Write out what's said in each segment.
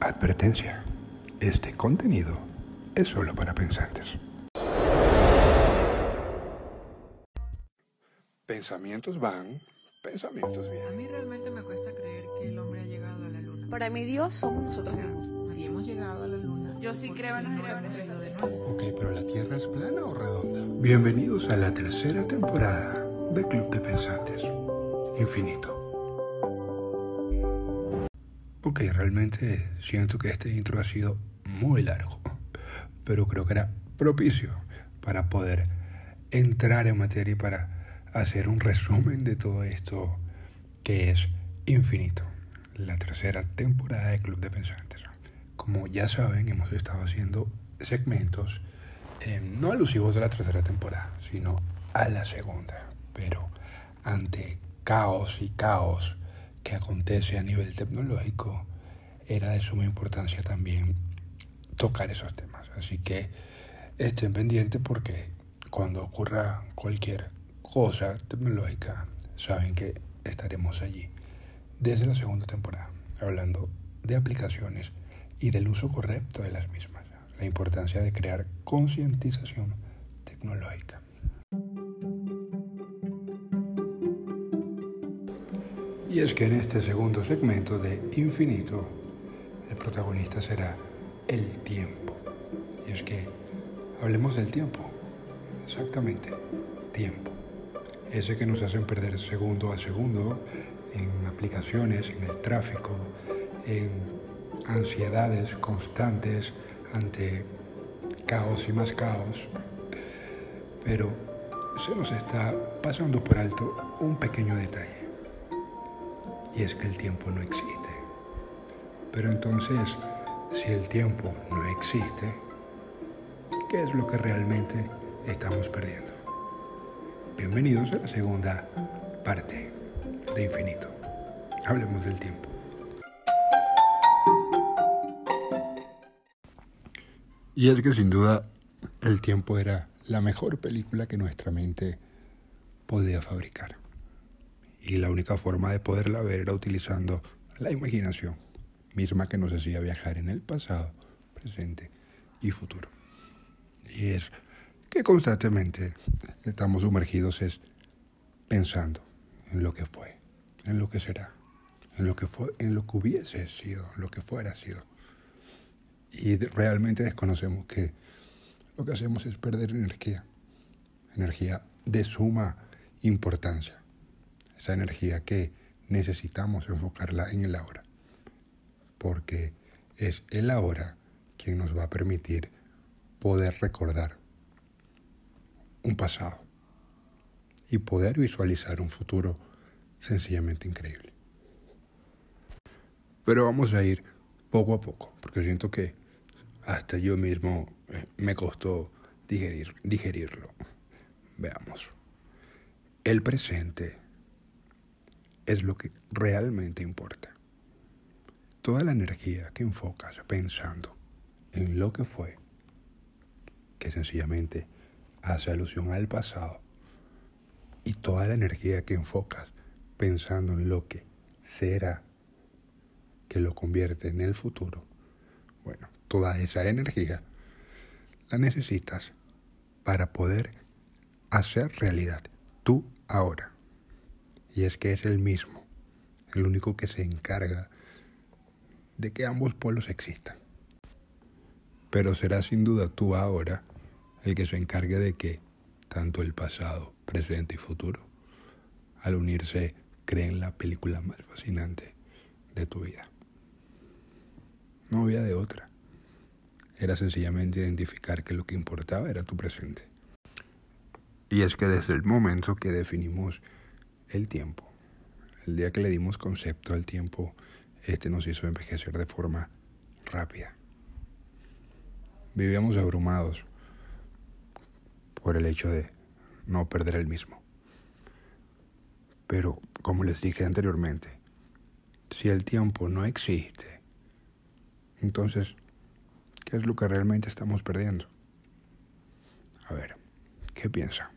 Advertencia. Este contenido es solo para pensantes. Pensamientos van, pensamientos A vienen. mí realmente me cuesta creer que el hombre ha llegado a la luna. Para mi Dios somos O nosotros sea, mismos. si hemos llegado a la luna. Yo sí ¿por creo en nuevo? Ok, pero la Tierra es plana o redonda. Bienvenidos a la tercera temporada de Club de Pensantes. Infinito. Ok, realmente siento que este intro ha sido muy largo, pero creo que era propicio para poder entrar en materia y para hacer un resumen de todo esto que es Infinito, la tercera temporada de Club de Pensantes. Como ya saben, hemos estado haciendo segmentos eh, no alusivos a la tercera temporada, sino a la segunda. Pero ante caos y caos que acontece a nivel tecnológico, era de suma importancia también tocar esos temas. Así que estén pendientes porque cuando ocurra cualquier cosa tecnológica, saben que estaremos allí desde la segunda temporada, hablando de aplicaciones y del uso correcto de las mismas, la importancia de crear concientización tecnológica. Y es que en este segundo segmento de Infinito, el protagonista será el tiempo. Y es que hablemos del tiempo. Exactamente, tiempo. Ese que nos hacen perder segundo a segundo en aplicaciones, en el tráfico, en ansiedades constantes ante caos y más caos. Pero se nos está pasando por alto un pequeño detalle. Y es que el tiempo no existe. Pero entonces, si el tiempo no existe, ¿qué es lo que realmente estamos perdiendo? Bienvenidos a la segunda parte de Infinito. Hablemos del tiempo. Y es que sin duda el tiempo era la mejor película que nuestra mente podía fabricar. Y la única forma de poderla ver era utilizando la imaginación, misma que nos hacía viajar en el pasado, presente y futuro. Y es que constantemente estamos sumergidos es pensando en lo que fue, en lo que será, en lo que fue, en lo que hubiese sido, en lo que fuera sido. Y realmente desconocemos que lo que hacemos es perder energía, energía de suma importancia, esa energía que necesitamos enfocarla en el ahora, porque es el ahora quien nos va a permitir poder recordar un pasado y poder visualizar un futuro sencillamente increíble. Pero vamos a ir poco a poco, porque siento que hasta yo mismo eh, me costó digerir, digerirlo. Veamos. El presente es lo que realmente importa. Toda la energía que enfocas pensando en lo que fue, que sencillamente hace alusión al pasado, y toda la energía que enfocas pensando en lo que será, que lo convierte en el futuro, bueno, toda esa energía la necesitas para poder hacer realidad tú ahora. Y es que es el mismo, el único que se encarga de que ambos polos existan. Pero será sin duda tú ahora el que se encargue de que tanto el pasado, presente y futuro, al unirse, creen la película más fascinante de tu vida. No había de otra. Era sencillamente identificar que lo que importaba era tu presente. Y es que desde el momento que definimos el tiempo, el día que le dimos concepto al tiempo, este nos hizo envejecer de forma rápida. Vivíamos abrumados por el hecho de no perder el mismo. Pero, como les dije anteriormente, si el tiempo no existe, entonces, ¿qué es lo que realmente estamos perdiendo? A ver, ¿qué piensa?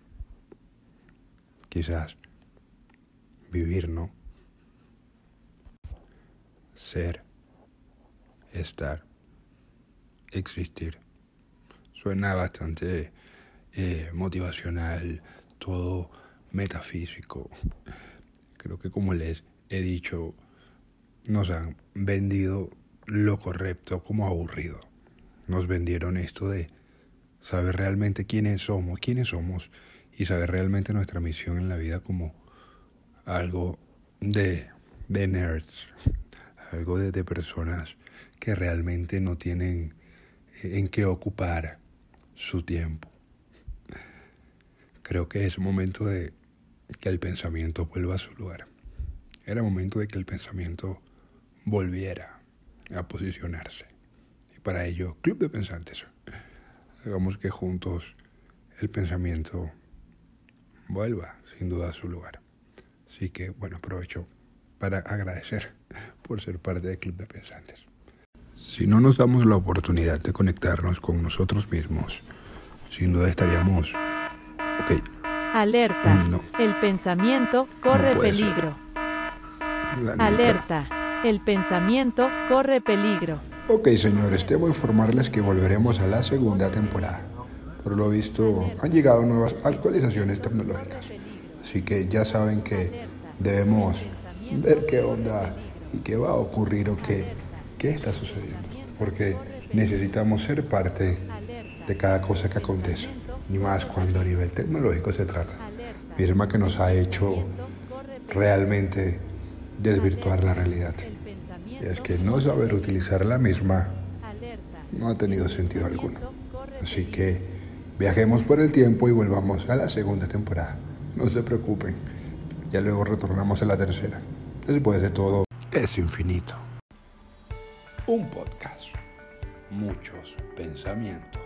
Quizás vivir, ¿no? Ser, estar, existir. Suena bastante eh, motivacional, todo metafísico. Creo que como les he dicho, nos han vendido lo correcto como aburrido. Nos vendieron esto de saber realmente quiénes somos, quiénes somos y saber realmente nuestra misión en la vida como algo de, de nerds, algo de, de personas que realmente no tienen en qué ocupar su tiempo. Creo que es momento de que el pensamiento vuelva a su lugar. Era momento de que el pensamiento volviera a posicionarse. Y para ello, Club de Pensantes, hagamos que juntos el pensamiento vuelva sin duda a su lugar. Así que, bueno, aprovecho para agradecer por ser parte del Club de Pensantes. Si no nos damos la oportunidad de conectarnos con nosotros mismos, sin duda estaríamos... Ok. Alerta. No. El pensamiento corre peligro. Alerta. El pensamiento corre peligro. Ok, señores, debo informarles que volveremos a la segunda temporada. Por lo visto, han llegado nuevas actualizaciones tecnológicas. Así que ya saben que debemos ver qué onda y qué va a ocurrir o qué, qué está sucediendo. Porque necesitamos ser parte de cada cosa que acontece. Y más cuando a nivel tecnológico se trata. Misma que nos ha hecho realmente desvirtuar la realidad. Y es que no saber utilizar la misma no ha tenido sentido alguno. Así que viajemos por el tiempo y volvamos a la segunda temporada. No se preocupen. Ya luego retornamos a la tercera. Después de todo, es infinito. Un podcast. Muchos pensamientos.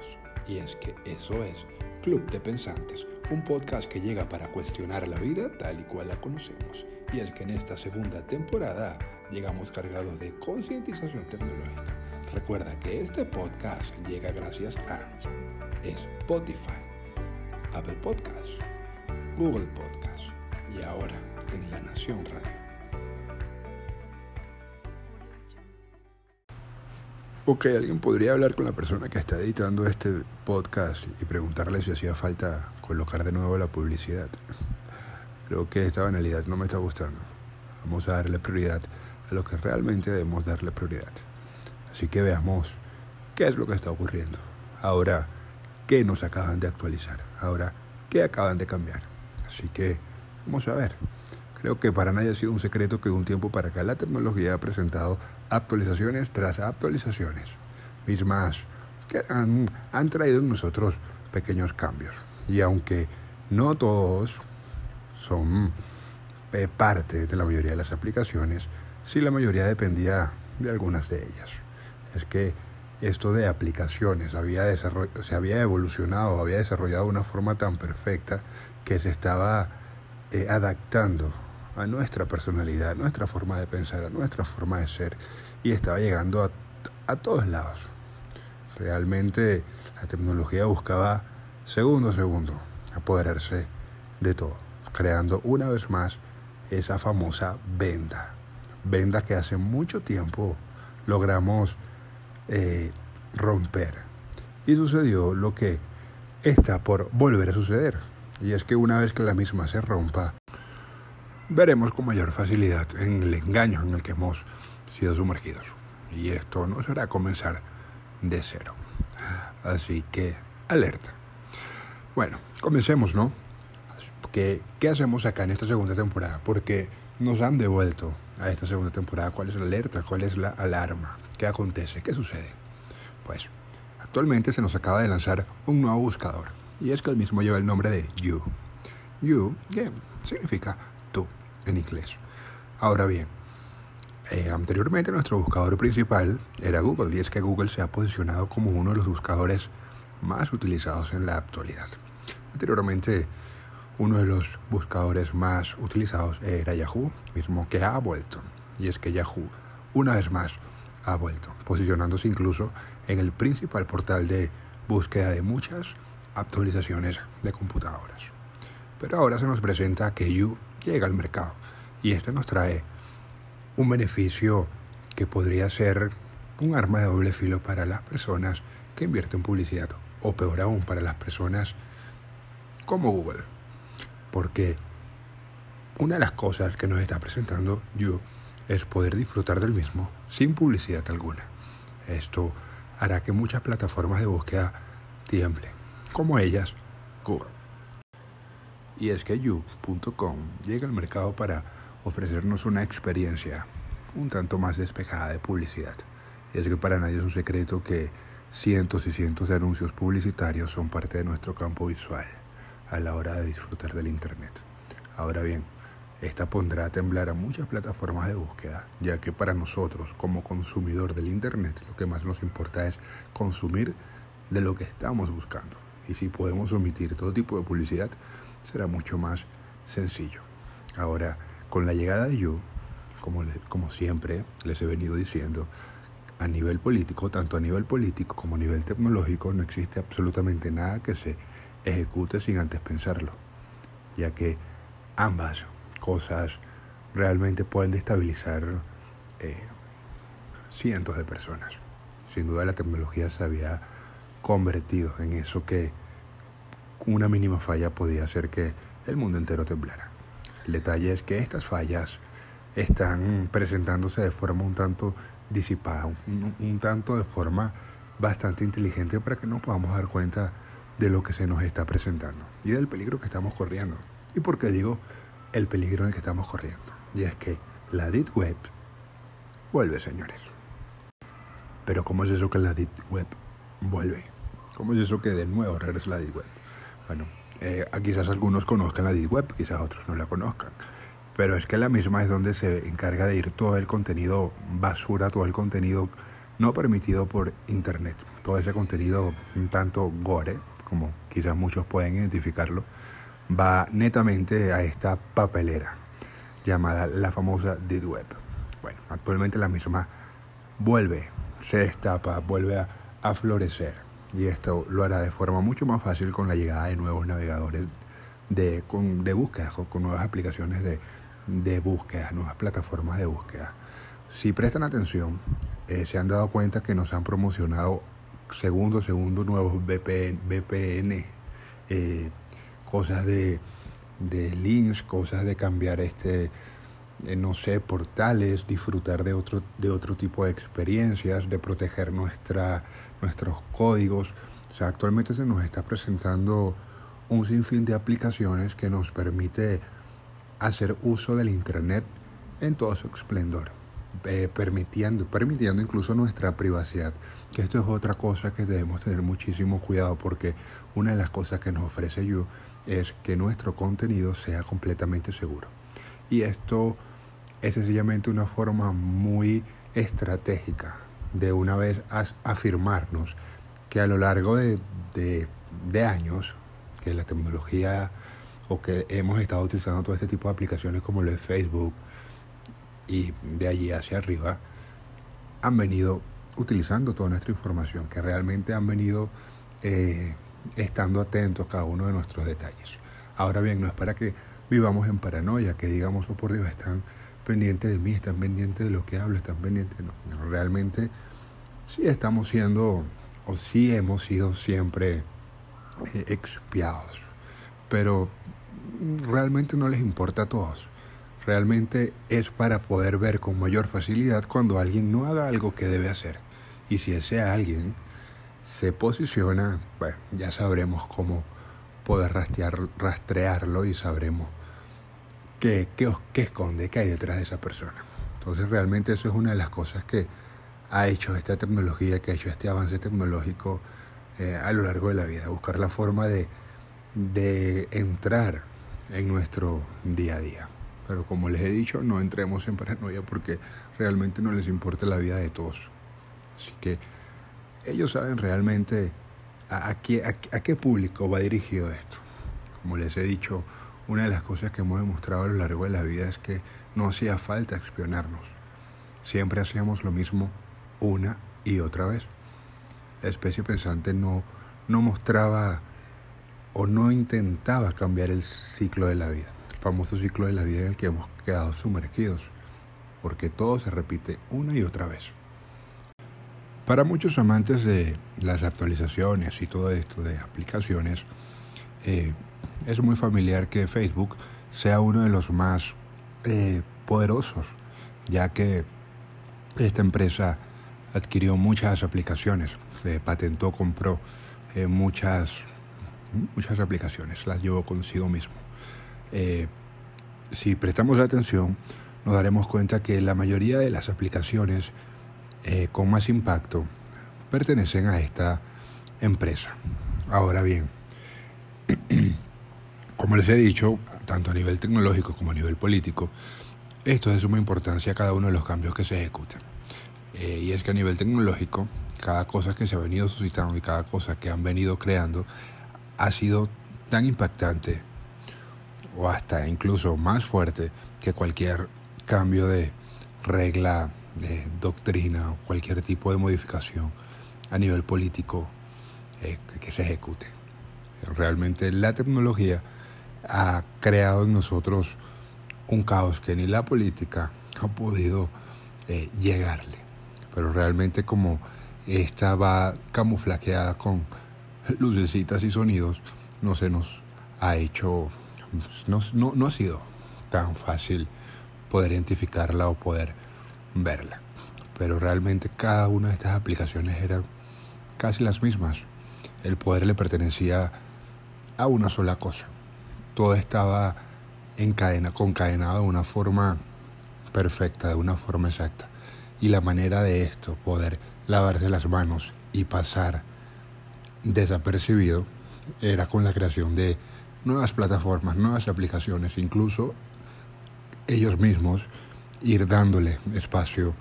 Y es que eso es Club de Pensantes, un podcast que llega para cuestionar la vida tal y cual la conocemos. Y es que en esta segunda temporada llegamos cargados de concientización tecnológica. Recuerda que este podcast llega gracias a Spotify, Apple Podcast, Google Podcast y ahora en La Nación Radio. Ok, alguien podría hablar con la persona que está editando este podcast y preguntarle si hacía falta colocar de nuevo la publicidad. Creo que esta banalidad no me está gustando. Vamos a darle prioridad a lo que realmente debemos darle prioridad. Así que veamos qué es lo que está ocurriendo. Ahora, qué nos acaban de actualizar. Ahora, qué acaban de cambiar. Así que vamos a ver. Creo que para nadie ha sido un secreto que de un tiempo para acá la tecnología ha presentado actualizaciones tras actualizaciones, mismas que han, han traído en nosotros pequeños cambios. Y aunque no todos son eh, parte de la mayoría de las aplicaciones, sí la mayoría dependía de algunas de ellas. Es que esto de aplicaciones había se había evolucionado, había desarrollado de una forma tan perfecta que se estaba eh, adaptando a nuestra personalidad, a nuestra forma de pensar, a nuestra forma de ser y estaba llegando a, a todos lados. Realmente la tecnología buscaba segundo a segundo apoderarse de todo, creando una vez más esa famosa venda, venda que hace mucho tiempo logramos eh, romper. Y sucedió lo que está por volver a suceder. Y es que una vez que la misma se rompa, veremos con mayor facilidad en el engaño en el que hemos sido sumergidos. Y esto no será comenzar de cero. Así que, alerta. Bueno, comencemos, ¿no? ¿Qué, ¿Qué hacemos acá en esta segunda temporada? Porque nos han devuelto a esta segunda temporada. ¿Cuál es la alerta? ¿Cuál es la alarma? ¿Qué acontece? ¿Qué sucede? Pues, actualmente se nos acaba de lanzar un nuevo buscador. Y es que el mismo lleva el nombre de You. You, que significa tú en inglés. Ahora bien, eh, anteriormente nuestro buscador principal era Google y es que Google se ha posicionado como uno de los buscadores más utilizados en la actualidad. Anteriormente uno de los buscadores más utilizados era Yahoo, mismo que ha vuelto. Y es que Yahoo una vez más ha vuelto, posicionándose incluso en el principal portal de búsqueda de muchas actualizaciones de computadoras. Pero ahora se nos presenta que You llega al mercado y este nos trae un beneficio que podría ser un arma de doble filo para las personas que invierten en publicidad, o peor aún, para las personas como Google. Porque una de las cosas que nos está presentando You es poder disfrutar del mismo sin publicidad alguna. Esto hará que muchas plataformas de búsqueda tiemblen, como ellas Google. Y es que you.com llega al mercado para ofrecernos una experiencia un tanto más despejada de publicidad. Es que para nadie es un secreto que cientos y cientos de anuncios publicitarios son parte de nuestro campo visual a la hora de disfrutar del Internet. Ahora bien, esta pondrá a temblar a muchas plataformas de búsqueda, ya que para nosotros como consumidor del Internet lo que más nos importa es consumir de lo que estamos buscando. Y si podemos omitir todo tipo de publicidad, será mucho más sencillo. Ahora, con la llegada de You, como, como siempre les he venido diciendo, a nivel político, tanto a nivel político como a nivel tecnológico, no existe absolutamente nada que se ejecute sin antes pensarlo, ya que ambas cosas realmente pueden destabilizar eh, cientos de personas. Sin duda la tecnología se había convertido en eso que una mínima falla podía hacer que el mundo entero temblara. El detalle es que estas fallas están presentándose de forma un tanto disipada, un, tanto de forma bastante inteligente para que no podamos dar cuenta de lo que se nos está presentando y del peligro que estamos corriendo. ¿Y por qué digo el peligro en el que estamos corriendo? Y es que la Deep Web vuelve, señores. Pero ¿cómo es eso que la Deep Web vuelve? ¿Cómo es eso que de nuevo regresa la Deep Web? Bueno, eh, quizás algunos conozcan la Deep Web, quizás otros no la conozcan. Pero es que la misma es donde se encarga de ir todo el contenido basura, todo el contenido no permitido por Internet. Todo ese contenido tanto gore, como quizás muchos pueden identificarlo, va netamente a esta papelera llamada la famosa Deep Web. Bueno, actualmente la misma vuelve, se destapa, vuelve a, a florecer y esto lo hará de forma mucho más fácil con la llegada de nuevos navegadores de, con, de búsqueda, con, nuevas aplicaciones de, de, búsqueda, nuevas plataformas de búsqueda. Si prestan atención, eh, se han dado cuenta que nos han promocionado segundo segundo nuevos VPN, VPN eh, cosas de, de links, cosas de cambiar este no sé, portales, disfrutar de otro, de otro tipo de experiencias, de proteger nuestra, nuestros códigos. O sea, actualmente se nos está presentando un sinfín de aplicaciones que nos permite hacer uso del Internet en todo su esplendor, eh, permitiendo, permitiendo incluso nuestra privacidad. Que esto es otra cosa que debemos tener muchísimo cuidado porque una de las cosas que nos ofrece You es que nuestro contenido sea completamente seguro. Y esto es sencillamente una forma muy estratégica de una vez afirmarnos que a lo largo de, años que la tecnología o que hemos estado utilizando todo este tipo de aplicaciones como lo de Facebook y de allí hacia arriba han venido utilizando toda nuestra información, que realmente han venido eh, estando atentos a cada uno de nuestros detalles. Ahora bien, no es para que vivamos en paranoia, que digamos, oh por Dios, están pendientes de mí, están pendientes de lo que hablo, están pendientes. No, realmente sí estamos siendo, o sí hemos sido siempre eh, expiados, pero realmente no les importa a todos. Realmente es para poder ver con mayor facilidad cuando alguien no haga algo que debe hacer. Y si ese alguien se posiciona, bueno, ya sabremos cómo poder rastrear, rastrearlo y sabremos qué, qué, esconde, qué hay detrás de esa persona. Entonces realmente eso es una de las cosas que ha hecho esta tecnología, que ha hecho este avance tecnológico eh, a lo largo de la vida, buscar la forma de, de entrar en nuestro día a día. Pero como les he dicho, no entremos en paranoia porque realmente no les importa la vida de todos. Así que ellos saben realmente a, qué, a qué público va dirigido esto. Como les he dicho, una de las cosas que hemos demostrado a lo largo de la vida es que no hacía falta espionarnos. Siempre hacíamos lo mismo una y otra vez. La especie pensante no, no mostraba o no intentaba cambiar el ciclo de la vida, el famoso ciclo de la vida en el que hemos quedado sumergidos, porque todo se repite una y otra vez. Para muchos amantes de las actualizaciones y todo esto de aplicaciones, eh, es muy familiar que Facebook sea uno de los más eh, poderosos, ya que esta empresa adquirió muchas aplicaciones, patentó, compró eh, muchas, muchas aplicaciones, las llevó consigo mismo. Eh, si prestamos atención, nos daremos cuenta que la mayoría de las aplicaciones eh, con más impacto pertenecen a esta empresa. Ahora bien, como les he dicho, tanto a nivel tecnológico como a nivel político, esto es de suma importancia a cada uno de los cambios que se ejecutan. Eh, y es que a nivel tecnológico, cada cosa que se ha venido suscitando y cada cosa que han venido creando ha sido tan impactante o hasta incluso más fuerte que cualquier cambio de regla, de doctrina o cualquier tipo de modificación a nivel político eh, que se ejecute. Realmente la tecnología ha creado en nosotros un caos que ni la política ha podido eh, llegarle. Pero realmente como esta va camuflaqueada con lucecitas y sonidos, no se nos ha hecho, no, no, no ha sido tan fácil poder identificarla o poder verla. Pero realmente cada una de estas aplicaciones eran casi las mismas. El poder le pertenecía a una sola cosa. Todo estaba encadena, concadenado de una forma perfecta, de una forma exacta. Y la manera de esto, poder lavarse las manos y pasar desapercibido, era con la creación de nuevas plataformas, nuevas aplicaciones, incluso ellos mismos ir dándole espacio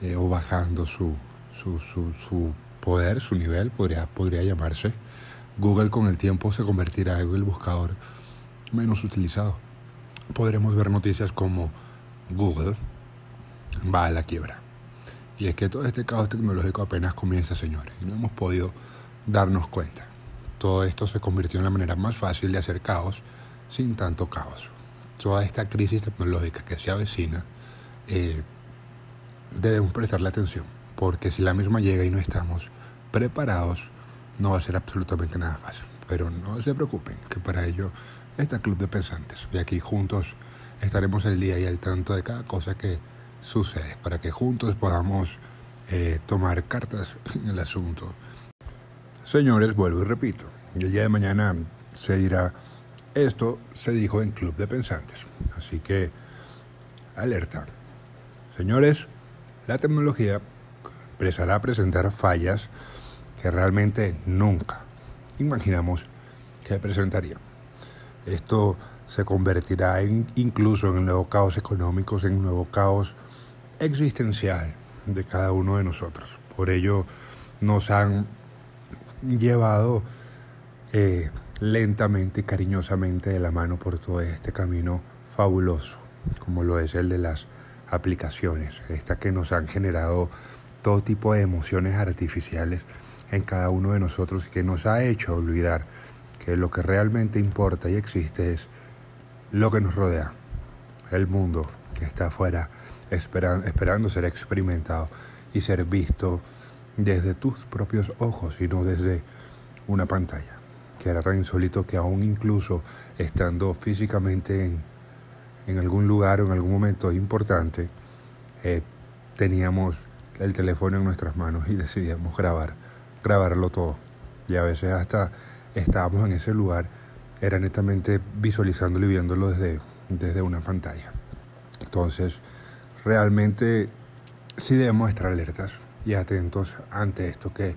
eh, o bajando su, su, su, su, poder, su nivel, podría, podría llamarse. Google con el tiempo se convertirá en el buscador menos utilizado podremos ver noticias como Google va a la quiebra. Y es que todo este caos tecnológico apenas comienza, señores, y no hemos podido darnos cuenta. Todo esto se convirtió en la manera más fácil de hacer caos sin tanto caos. Toda esta crisis tecnológica que se avecina, eh, debemos prestarle atención, porque si la misma llega y no estamos preparados, no va a ser absolutamente nada fácil. Pero no se preocupen, que para ello este Club de Pensantes. Y aquí juntos estaremos el día y al tanto de cada cosa que sucede, para que juntos podamos eh, tomar cartas en el asunto. Señores, vuelvo y repito, el día de mañana se dirá, esto se dijo en Club de Pensantes. Así que, alerta. Señores, la tecnología empezará a presentar fallas que realmente nunca imaginamos que presentaría. Esto se convertirá en, incluso en nuevo caos económico, en un nuevo caos existencial de cada uno de nosotros. Por ello nos han llevado eh, lentamente y cariñosamente de la mano por todo este camino fabuloso, como lo es el de las aplicaciones, esta que nos han generado todo tipo de emociones artificiales en cada uno de nosotros que nos ha hecho olvidar que lo que realmente importa y existe es lo que nos rodea, el mundo que está afuera esperando ser experimentado y ser visto desde tus propios ojos y no desde una pantalla, que era tan insólito que aún incluso estando físicamente en, en algún lugar o en algún momento importante, eh, teníamos el teléfono en nuestras manos y decidíamos grabar, grabarlo todo. Y a veces hasta estábamos en ese lugar era netamente visualizándolo y viéndolo desde, desde una pantalla. Entonces, realmente sí debemos estar alertas y atentos ante esto que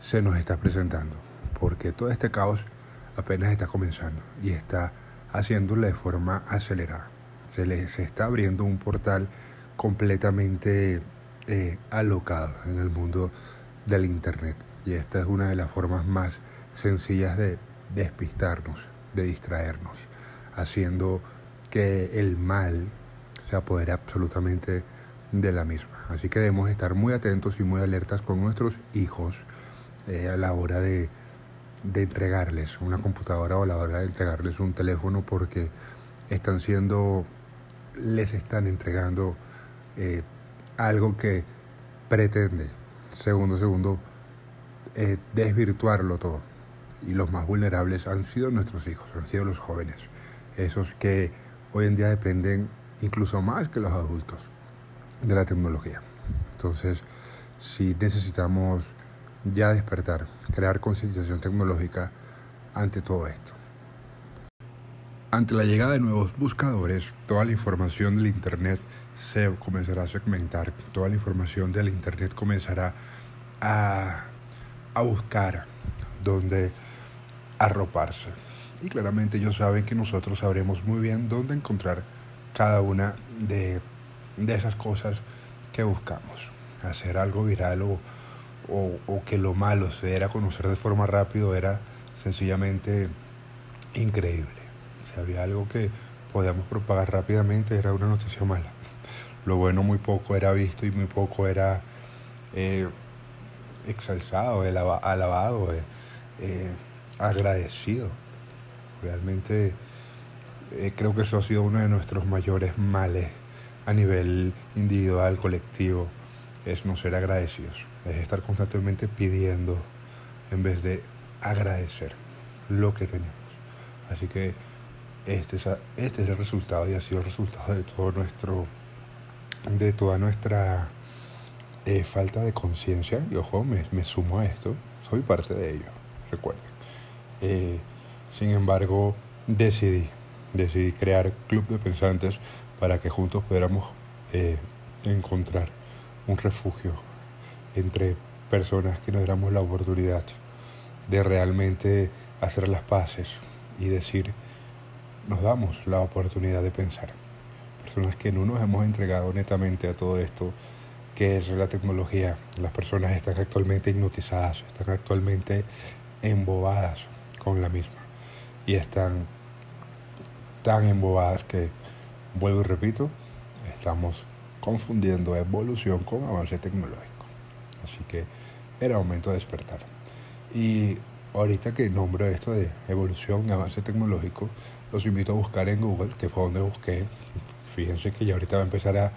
se nos está presentando, porque todo este caos apenas está comenzando y está haciéndolo de forma acelerada. Se les está abriendo un portal completamente eh, alocado en el mundo del Internet y esta es una de las formas más sencillas de despistarnos, de distraernos, haciendo que el mal se apodere absolutamente de la misma. Así que debemos estar muy atentos y muy alertas con nuestros hijos eh, a la hora de, de entregarles una computadora o a la hora de entregarles un teléfono porque están siendo, les están entregando eh, algo que pretende segundo, segundo, eh, desvirtuarlo todo. Y los más vulnerables han sido nuestros hijos, han sido los jóvenes, esos que hoy en día dependen incluso más que los adultos de la tecnología. Entonces, si necesitamos ya despertar, crear concientización tecnológica ante todo esto. Ante la llegada de nuevos buscadores, toda la información del Internet se comenzará a segmentar, toda la información del Internet comenzará a, a buscar dónde arroparse. Y claramente ellos saben que nosotros sabremos muy bien dónde encontrar cada una de, de esas cosas que buscamos. Hacer algo viral o, o, que lo malo se diera conocer de forma rápida era sencillamente increíble. Si había algo que podíamos propagar rápidamente era una noticia mala. Lo bueno muy poco era visto y muy poco era eh, exalzado, alabado, eh, eh, agradecido. Realmente eh, creo que eso ha sido uno de nuestros mayores males a nivel individual, colectivo, es no ser agradecidos, es estar constantemente pidiendo en vez de agradecer lo que tenemos. Así que este es, este es el resultado y ha sido el resultado de todo nuestro, de toda nuestra eh, falta de conciencia. Y ojo, me, me, sumo a esto, soy parte de ello, recuerden. Eh, sin embargo, decidí, decidí crear Club de Pensantes para que juntos pudiéramos eh, encontrar un refugio entre personas que nos diéramos la oportunidad de realmente hacer las paces y decir, nos damos la oportunidad de pensar. Personas que no nos hemos entregado netamente a todo esto que es la tecnología. Las personas están actualmente hipnotizadas, están actualmente embobadas con la misma. Y están tan embobadas que, vuelvo y repito, estamos confundiendo evolución con avance tecnológico. Así que era momento de despertar. Y ahorita que nombro esto de evolución y avance tecnológico, los invito a buscar en Google, que fue donde busqué. Fíjense que ya ahorita va a empezar a,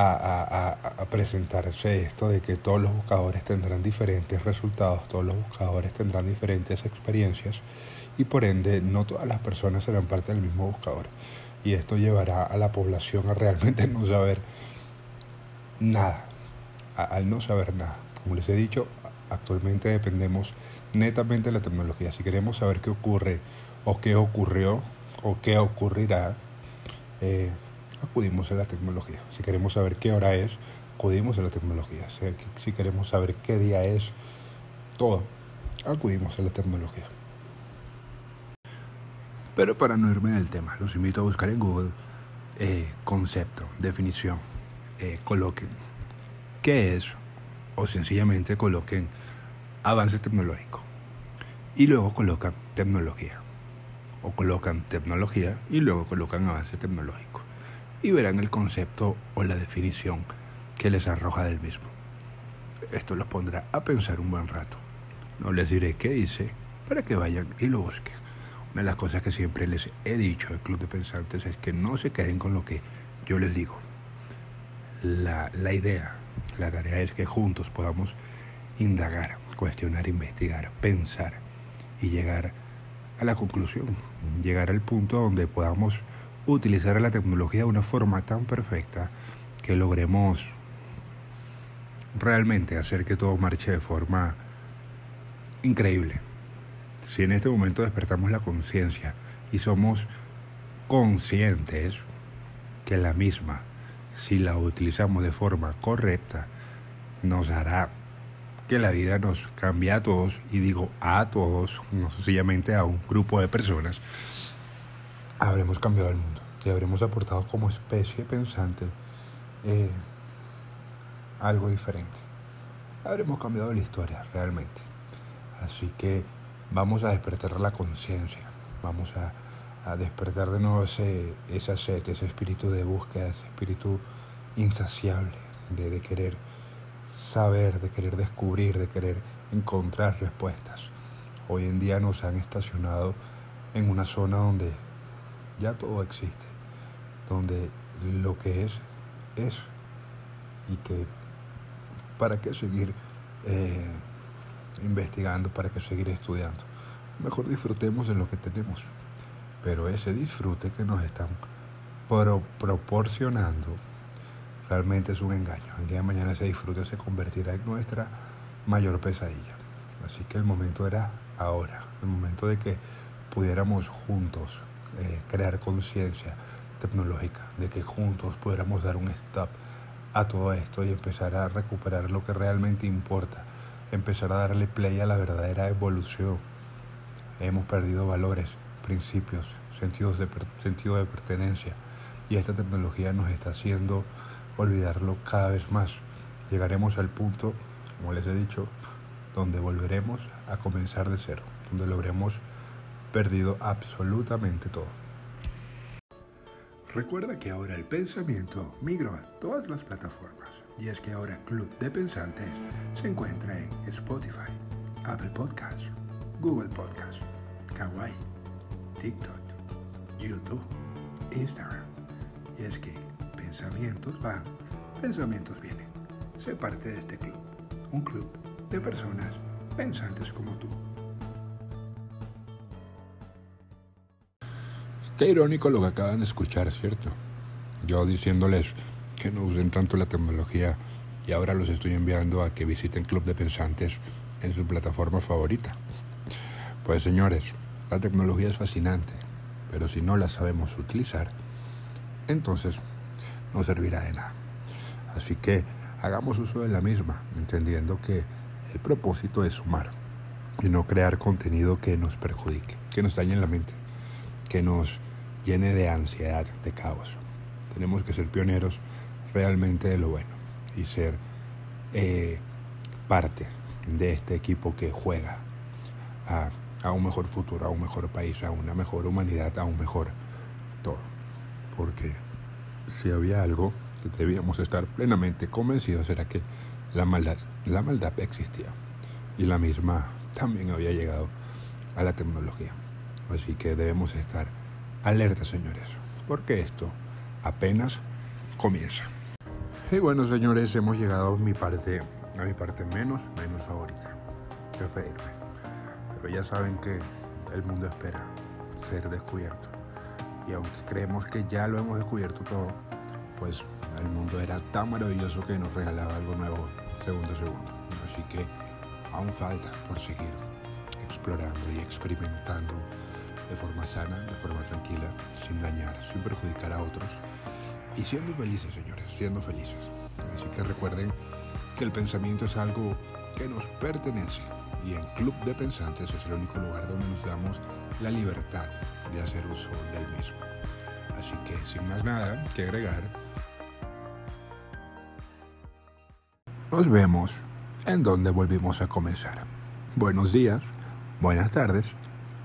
a, presentarse esto de que todos los buscadores tendrán diferentes resultados, todos los buscadores tendrán diferentes experiencias y por ende no todas las personas serán parte del mismo buscador. Y esto llevará a la población a realmente no saber nada, al no saber nada. Como les he dicho, actualmente dependemos netamente de la tecnología. Si queremos saber qué ocurre o qué ocurrió o qué ocurrirá, eh, acudimos a la tecnología. Si queremos saber qué hora es, acudimos a la tecnología. Si queremos saber qué día es, todo, acudimos a la tecnología. Pero para no irme del tema, los invito a buscar en Google eh, concepto, definición, eh, coloquen qué es o sencillamente coloquen avance tecnológico y luego colocan tecnología o colocan tecnología y luego colocan avance tecnológico y verán el concepto o la definición que les arroja del mismo. Esto los pondrá a pensar un buen rato. No les diré qué dice para que vayan y lo busquen. Una de las cosas que siempre les he dicho al Club de Pensantes es que no se queden con lo que yo les digo. La, la idea, la tarea es que juntos podamos indagar, cuestionar, investigar, pensar y llegar a la conclusión, llegar al punto donde podamos utilizar la tecnología de una forma tan perfecta que logremos realmente hacer que todo marche de forma increíble. Si en este momento despertamos la conciencia y somos conscientes que la misma, si la utilizamos de forma correcta, nos hará que la vida nos cambie a todos, y digo a todos, no sencillamente a un grupo de personas, habremos cambiado el mundo y habremos aportado como especie pensante eh, algo diferente. Habremos cambiado la historia realmente. Así que vamos a despertar la conciencia, vamos a, a, despertar de nuevo ese, esa sed, ese espíritu de búsqueda, ese espíritu insaciable de, de querer saber, de querer descubrir, de querer encontrar respuestas. Hoy en día nos han estacionado en una zona donde ya todo existe, donde lo que es es y que para qué seguir eh, investigando, para qué seguir estudiando. Mejor disfrutemos de lo que tenemos. Pero ese disfrute que nos están pro- proporcionando realmente es un engaño. El día de mañana ese disfrute se convertirá en nuestra mayor pesadilla. Así que el momento era ahora, el momento de que pudiéramos juntos eh, crear conciencia tecnológica, de que juntos pudiéramos dar un stop a todo esto y empezar a recuperar lo que realmente importa, empezar a darle play a la verdadera evolución. Hemos perdido valores, principios, sentidos de, sentido de pertenencia y esta tecnología nos está haciendo olvidarlo cada vez más. Llegaremos al punto, como les he dicho, donde volveremos a comenzar de cero, donde lo habremos perdido absolutamente todo. Recuerda que ahora el pensamiento migró a todas las plataformas y es que ahora Club de Pensantes se encuentra en Spotify, Apple Podcasts, Google Podcasts, Kawaii, TikTok, YouTube, Instagram. Y es que pensamientos van, pensamientos vienen. Sé parte de este club, un club de personas pensantes como tú. Qué irónico lo que acaban de escuchar, ¿cierto? Yo diciéndoles que no usen tanto la tecnología y ahora los estoy enviando a que visiten Club de Pensantes en su plataforma favorita. Pues señores, la tecnología es fascinante, pero si no la sabemos utilizar, entonces no servirá de nada. Así que hagamos uso de la misma, entendiendo que el propósito es sumar y no crear contenido que nos perjudique, que nos dañe la mente, que nos llene de ansiedad, de caos. Tenemos que ser pioneros realmente de lo bueno y ser eh, parte de este equipo que juega a, un mejor futuro, a un mejor país, a una mejor humanidad, a un mejor todo. Porque si había algo que debíamos estar plenamente convencidos era que la maldad, la maldad existía y la misma también había llegado a la tecnología. Así que debemos estar alertas, señores, porque esto apenas comienza. Y bueno, señores, hemos llegado a mi parte, a mi parte menos, menos favorita, despedirme. Pero ya saben que el mundo espera ser descubierto. Y aunque creemos que ya lo hemos descubierto todo, pues el mundo era tan maravilloso que nos regalaba algo nuevo segundo a segundo. Así que aún falta por seguir explorando y experimentando de forma sana, de forma tranquila, sin dañar, sin perjudicar a otros y siendo felices, señores, siendo felices. Así que recuerden que el pensamiento es algo que nos pertenece y en Club de Pensantes es el único lugar donde nos damos la libertad de hacer uso del mismo. Así que sin más nada que agregar, nos vemos en donde volvimos a comenzar. Buenos días, buenas tardes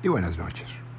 y buenas noches.